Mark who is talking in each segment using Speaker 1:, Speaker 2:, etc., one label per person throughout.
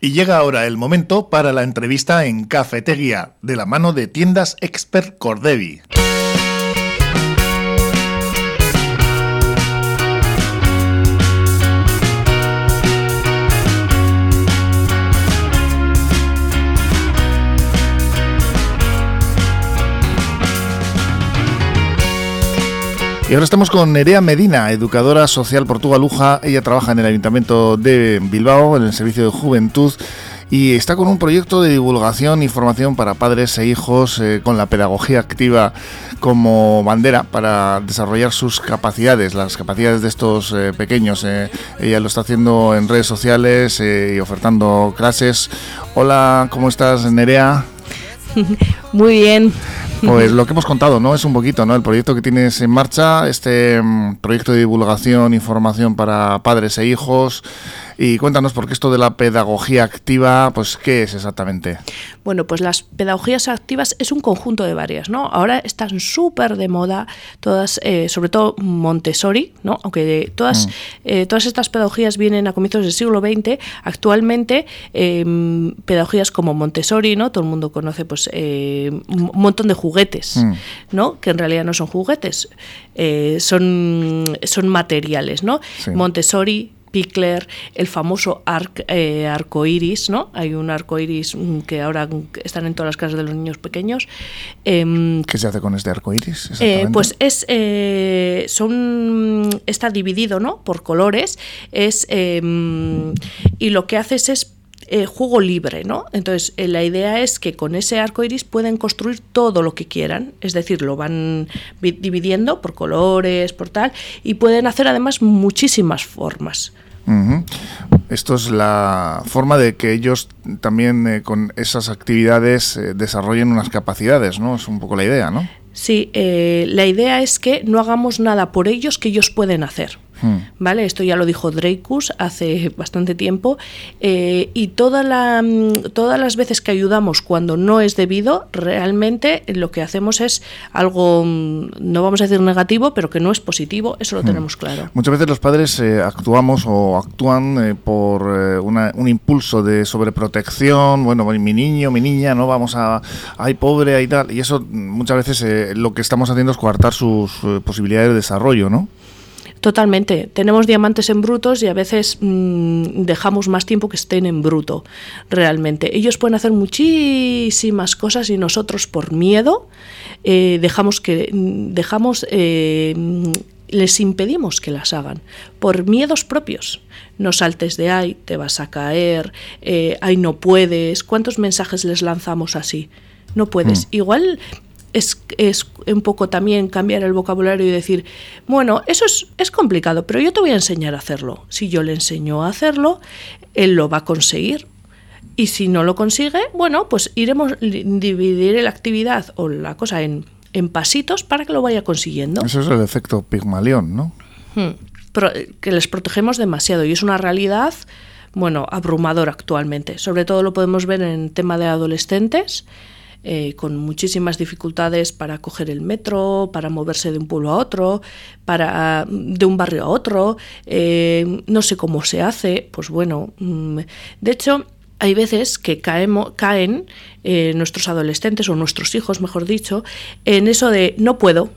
Speaker 1: Y llega ahora el momento para la entrevista en Cafetería, de la mano de tiendas Expert Cordevi. Y ahora estamos con Nerea Medina, educadora social portugaluja. Ella trabaja en el Ayuntamiento de Bilbao, en el Servicio de Juventud, y está con un proyecto de divulgación y formación para padres e hijos eh, con la pedagogía activa como bandera para desarrollar sus capacidades, las capacidades de estos eh, pequeños. Eh. ella lo está haciendo en redes sociales y ofertando clases. Hola, ¿cómo estás, Nerea?
Speaker 2: Muy bien.
Speaker 1: Pues lo que hemos contado, ¿no? Es un poquito, ¿no? El proyecto que tienes en marcha, este mm, proyecto de divulgación, información para padres e hijos, y cuéntanos, porque esto de la pedagogía activa, pues, ¿qué es exactamente?
Speaker 2: Bueno, pues las pedagogías activas es un conjunto de varias, ¿no? Ahora están súper de moda todas, eh, sobre todo Montessori, ¿no? Aunque todas, mm. eh, todas estas pedagogías vienen a comienzos del siglo XX, actualmente em, pedagogías como Montessori, ¿no? Todo el mundo conoce, pues, eh, un montón de juguetes, mm. ¿no? Que en realidad no son juguetes, son, son materiales, ¿no? Montessori, Pickler, el famoso eh, arco iris, ¿no? Hay un arco iris mm, que ahora están en todas las casas de los niños pequeños.
Speaker 1: Em, ¿Qué se hace con este arco iris?
Speaker 2: Eh, pues es, eh, son, está dividido, ¿no? Por colores, es, em, y lo que haces es eh, juego libre, ¿no? Entonces, eh, la idea es que con ese arco iris pueden construir todo lo que quieran, es decir, lo van dividiendo por colores, por tal, y pueden hacer además muchísimas formas.
Speaker 1: Esto es la forma de que ellos también eh, con esas actividades desarrollen unas capacidades, ¿no? Es un poco la idea, ¿no?
Speaker 2: Sí, la idea es que no hagamos nada por ellos que ellos pueden hacer. Hmm. ¿Vale? Esto ya lo dijo Dreykus hace bastante tiempo. Eh, y toda la, mm, todas las veces que ayudamos cuando no es debido, realmente lo que hacemos es algo, mm, no vamos a decir negativo, pero que no es positivo, eso lo hmm. tenemos claro.
Speaker 1: Muchas veces los padres eh, actuamos o actúan eh, por un impulso de sobreprotección, bueno, mi niño, mi niña, no vamos a, ay pobre, y tal, y eso muchas veces lo que estamos haciendo es coartar sus posibilidades de desarrollo, ¿no?
Speaker 2: Totalmente. Tenemos diamantes en brutos y a veces mm, dejamos más tiempo que estén en bruto, realmente. Ellos pueden hacer muchísimas cosas y nosotros por miedo eh, dejamos que dejamos eh, les impedimos que las hagan por miedos propios. No saltes de ahí, te vas a caer, eh, ay no puedes. ¿Cuántos mensajes les lanzamos así? No puedes. Mm. Igual es, es, un poco también cambiar el vocabulario y decir, bueno, eso es, es, complicado, pero yo te voy a enseñar a hacerlo. Si yo le enseño a hacerlo, él lo va a conseguir. Y si no lo consigue, bueno, pues iremos dividir la actividad o la cosa en, en pasitos para que lo vaya consiguiendo.
Speaker 1: Eso es el efecto Pigmalión, ¿no?
Speaker 2: Hmm. que les protegemos demasiado y es una realidad, bueno, abrumadora actualmente. Sobre todo lo podemos ver en el tema de adolescentes eh, con muchísimas dificultades para coger el metro, para moverse de un pueblo a otro, para de un barrio a otro. Eh, no sé cómo se hace, pues bueno, mm, de hecho hay veces que caemos, caen eh, nuestros adolescentes o nuestros hijos, mejor dicho, en eso de no puedo,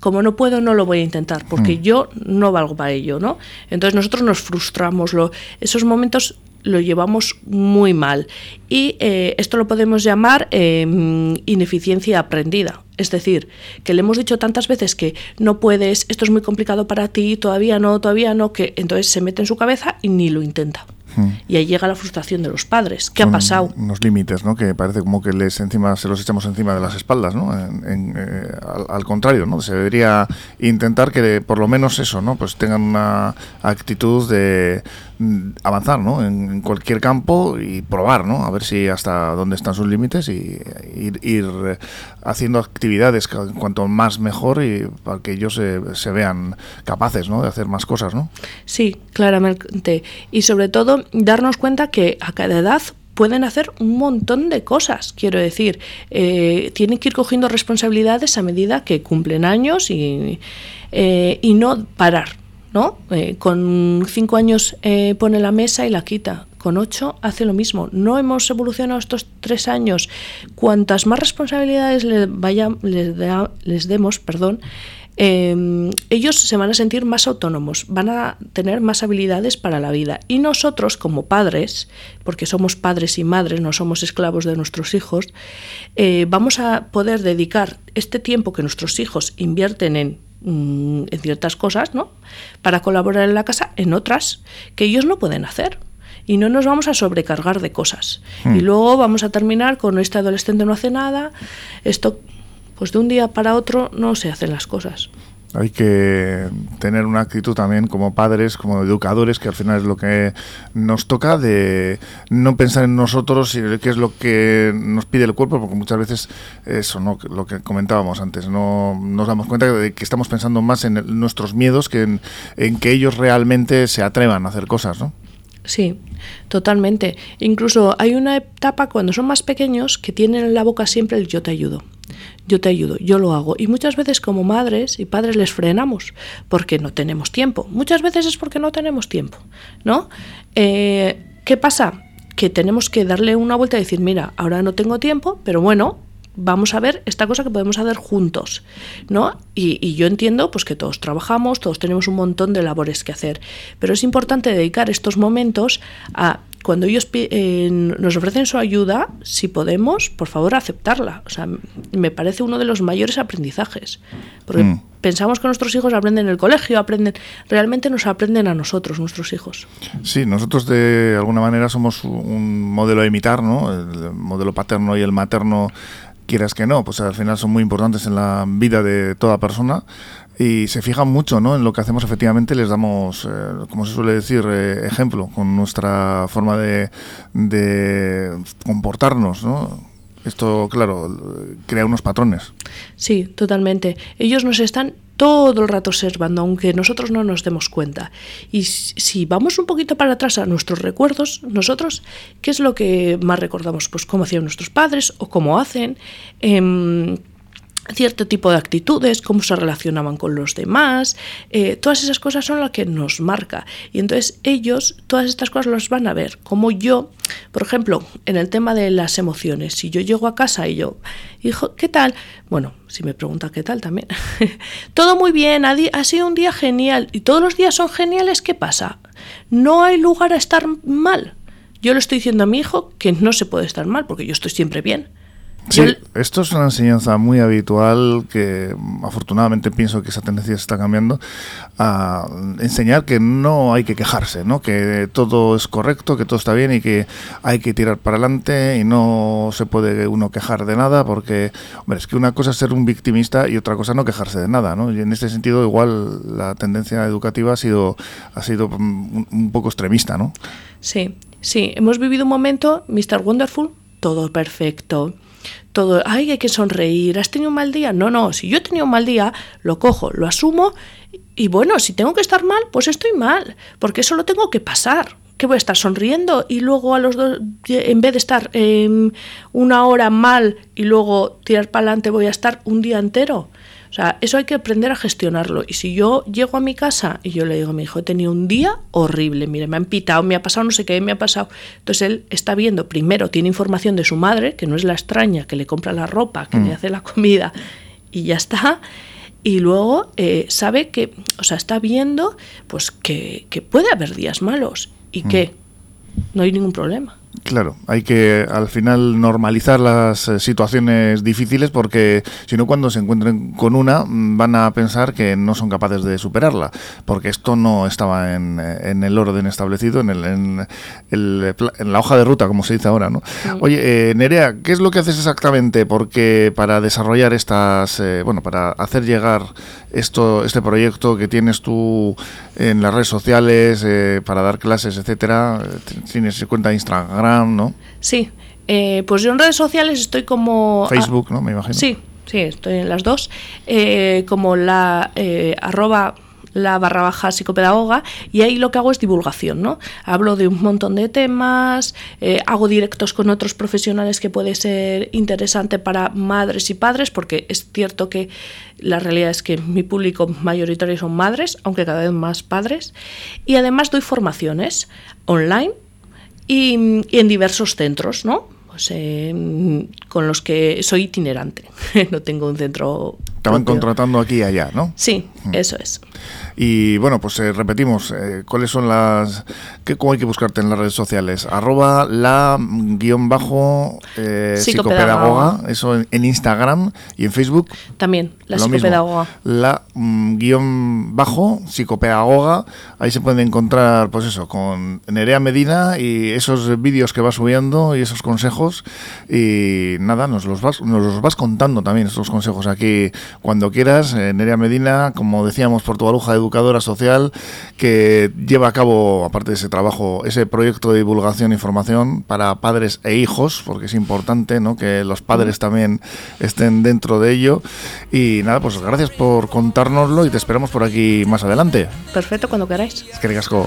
Speaker 2: como no puedo, no lo voy a intentar, porque mm. yo no valgo para ello, ¿no? Entonces nosotros nos frustramos. Lo, esos momentos lo llevamos muy mal. Y eh, esto lo podemos llamar em, ineficiencia aprendida. Es decir, que le hemos dicho tantas veces que no puedes, esto es muy complicado para ti, todavía no, todavía no, que entonces se mete en su cabeza y ni lo intenta. Hmm. Y ahí llega la frustración de los padres. ¿Qué ha pasado?
Speaker 1: Unos límites, ¿no? Que parece como que les encima se los echamos encima de las espaldas, ¿no? Eh, al, contrario, ¿no? Se debería intentar que por lo menos eso, ¿no? Pues tengan una actitud de avanzar, ¿no? En, cualquier campo y probar, ¿no? A ver si hasta dónde están sus límites y ir, haciendo actividades cuanto más mejor y para que ellos se, se vean capaces, ¿no? De hacer más cosas, ¿no?
Speaker 2: Sí, claramente. Y sobre todo darnos cuenta que a cada edad pueden hacer un montón de cosas. Quiero decir, eh, tienen que ir cogiendo responsabilidades a medida que cumplen años y, eh, y no parar. ¿No? Eh, con cinco años pone la mesa y la quita con ocho hace lo mismo. No hemos evolucionado estos tres años. Cuantas más responsabilidades les, vaya, les, demos, perdón, Em, ellos se van a sentir más autónomos, van a tener más habilidades para la vida. Y nosotros como padres, porque somos padres y madres, no somos esclavos de nuestros hijos, eh, vamos a poder dedicar este tiempo que nuestros hijos invierten en mm, en ciertas cosas, ¿no? Para colaborar en la casa, en otras que ellos no pueden hacer y no nos vamos a sobrecargar de cosas. Y hmm. luego vamos a terminar con este adolescente no hace nada, esto pues de un día para otro no se hacen las cosas.
Speaker 1: Hay que tener una actitud también como padres, como educadores, que al final es lo que nos toca, de no pensar en nosotros y qué es lo que nos pide el cuerpo, porque muchas veces eso, ¿no? lo que comentábamos antes, no nos damos cuenta de que estamos pensando más en nuestros miedos que en, en que ellos realmente se atrevan a hacer cosas, ¿no?
Speaker 2: Sí, totalmente. Incluso hay una etapa cuando son más pequeños que tienen en la boca siempre el yo te ayudo. Yo te ayudo, yo lo hago. Y muchas veces como madres y padres les frenamos porque no tenemos tiempo. Muchas veces es porque no tenemos tiempo, ¿no? Eh, ¿Qué pasa? Que tenemos que darle una vuelta y decir, mira, ahora no tengo tiempo, pero bueno, vamos a ver esta cosa que podemos hacer juntos, ¿no? Y, yo entiendo pues que todos trabajamos, todos tenemos un montón de labores que hacer, pero es importante dedicar estos momentos a cuando ellos eh, nos ofrecen su ayuda, si podemos, por favor, aceptarla. O sea, me parece uno de los mayores aprendizajes. Porque mm. pensamos que nuestros hijos aprenden en el colegio, aprenden, realmente nos aprenden a nosotros, nuestros hijos.
Speaker 1: Sí, nosotros de alguna manera somos un modelo a imitar, ¿no? El modelo paterno y el materno quieras que no, pues al final son muy importantes en la vida de toda persona y se fijan mucho ¿no? en lo que hacemos efectivamente, les damos, eh, como se suele decir, eh, ejemplo con nuestra forma de, de comportarnos. ¿no? Esto, claro, crea unos patrones.
Speaker 2: Sí, totalmente. Ellos nos están todo el rato observando, aunque nosotros no nos demos cuenta. Y si vamos un poquito para atrás a nuestros recuerdos, nosotros, ¿qué es lo que más recordamos? Pues cómo hacían nuestros padres o cómo hacen. Em, cierto tipo de actitudes, cómo se relacionaban con los demás, eh, todas esas cosas son las que nos marca. Y entonces ellos todas estas cosas las van a ver, como yo, por ejemplo, en el tema de las emociones, si yo llego a casa y yo, hijo, ¿qué tal? Bueno, si me pregunta qué tal también. Todo muy bien, ha, ha sido un día genial y todos los días son geniales, ¿qué pasa? No hay lugar a estar mal. Yo le estoy diciendo a mi hijo que no se puede estar mal porque yo estoy siempre bien.
Speaker 1: Sí, esto es una enseñanza muy habitual que afortunadamente pienso que esa tendencia se está cambiando a enseñar que no hay que quejarse, ¿no? que todo es correcto, que todo está bien y que hay que tirar para adelante y no se puede uno quejar de nada porque, hombre, es que una cosa es ser un victimista y otra cosa no quejarse de nada, ¿no? Y en este sentido igual la tendencia educativa ha sido, ha sido un, un poco extremista, ¿no?
Speaker 2: Sí, sí, hemos vivido un momento, Mr. Wonderful, todo perfecto todo, ay, hay que sonreír, ¿has tenido un mal día? No, no, si yo he tenido un mal día, lo cojo, lo asumo y bueno, si tengo que estar mal, pues estoy mal, porque eso lo tengo que pasar. que voy a estar sonriendo y luego a los dos, en vez de estar una hora mal y luego tirar para adelante, voy a estar un día entero? O sea, eso hay que aprender a gestionarlo. Y si yo llego a mi casa y yo le digo a mi hijo, he tenido un día horrible, mire, me han pitado, me ha pasado no sé qué, me ha pasado. Entonces él está viendo, primero tiene información de su madre, que no es la extraña, que le compra la ropa, que le mm. hace la comida y ya está. Y luego eh, sabe que, o sea, está viendo pues que, puede haber días malos y mm. que no hay ningún problema.
Speaker 1: Claro, hay que al final normalizar las eh, situaciones difíciles porque si no cuando se encuentren con una mm, van a pensar que no son capaces de superarla, porque esto no estaba en, eh, el orden establecido, en, el, en, en, la hoja de ruta, como se dice ahora. ¿no? Oye, eh, Nerea, ¿qué es lo que haces exactamente porque para desarrollar estas, bueno, para hacer llegar esto, este proyecto que tienes tú en las redes sociales, para dar clases, etcétera, tienes cuenta de Instagram? ¿No?
Speaker 2: Sí, eh, pues yo en redes sociales estoy como...
Speaker 1: Facebook, ¿no? Me imagino.
Speaker 2: Sí, sí, estoy en las dos. Eh, como la eh, arroba la barra baja psicopedagoga y ahí lo que hago es divulgación, ¿no? Hablo de un montón de temas, hago directos con otros profesionales que puede ser interesante para madres y padres, porque es cierto que la realidad es que mi público mayoritario son madres, aunque cada vez más padres, y además doy formaciones online y, en diversos centros, ¿no? Pues, eh, con los que soy itinerante, no tengo un centro.
Speaker 1: Estaban contratando aquí y allá, ¿no?
Speaker 2: Sí, mm. eso es.
Speaker 1: Y bueno, pues eh, repetimos, eh, ¿cuáles son las... Qué, ¿Cómo hay que buscarte en las redes sociales? Arroba la guion bajo eh, psicopedagoga, eso en, Instagram y en Facebook.
Speaker 2: También, la psicopedagoga.
Speaker 1: La mm, guion bajo psicopedagoga, ahí se pueden encontrar, pues eso, con Nerea Medina y esos vídeos que va subiendo y esos consejos. Y nada, nos los vas, nos los vas contando también, estos consejos aquí cuando quieras. Nerea Medina, como decíamos, por tu aluja de educadora social que lleva a cabo, aparte de ese trabajo, ese proyecto de divulgación e información para padres e hijos, porque es importante ¿no? que los padres también estén dentro de ello. Y nada, pues gracias por contárnoslo y te esperamos por aquí más adelante.
Speaker 2: Perfecto, cuando queráis.
Speaker 1: Es que ricasco.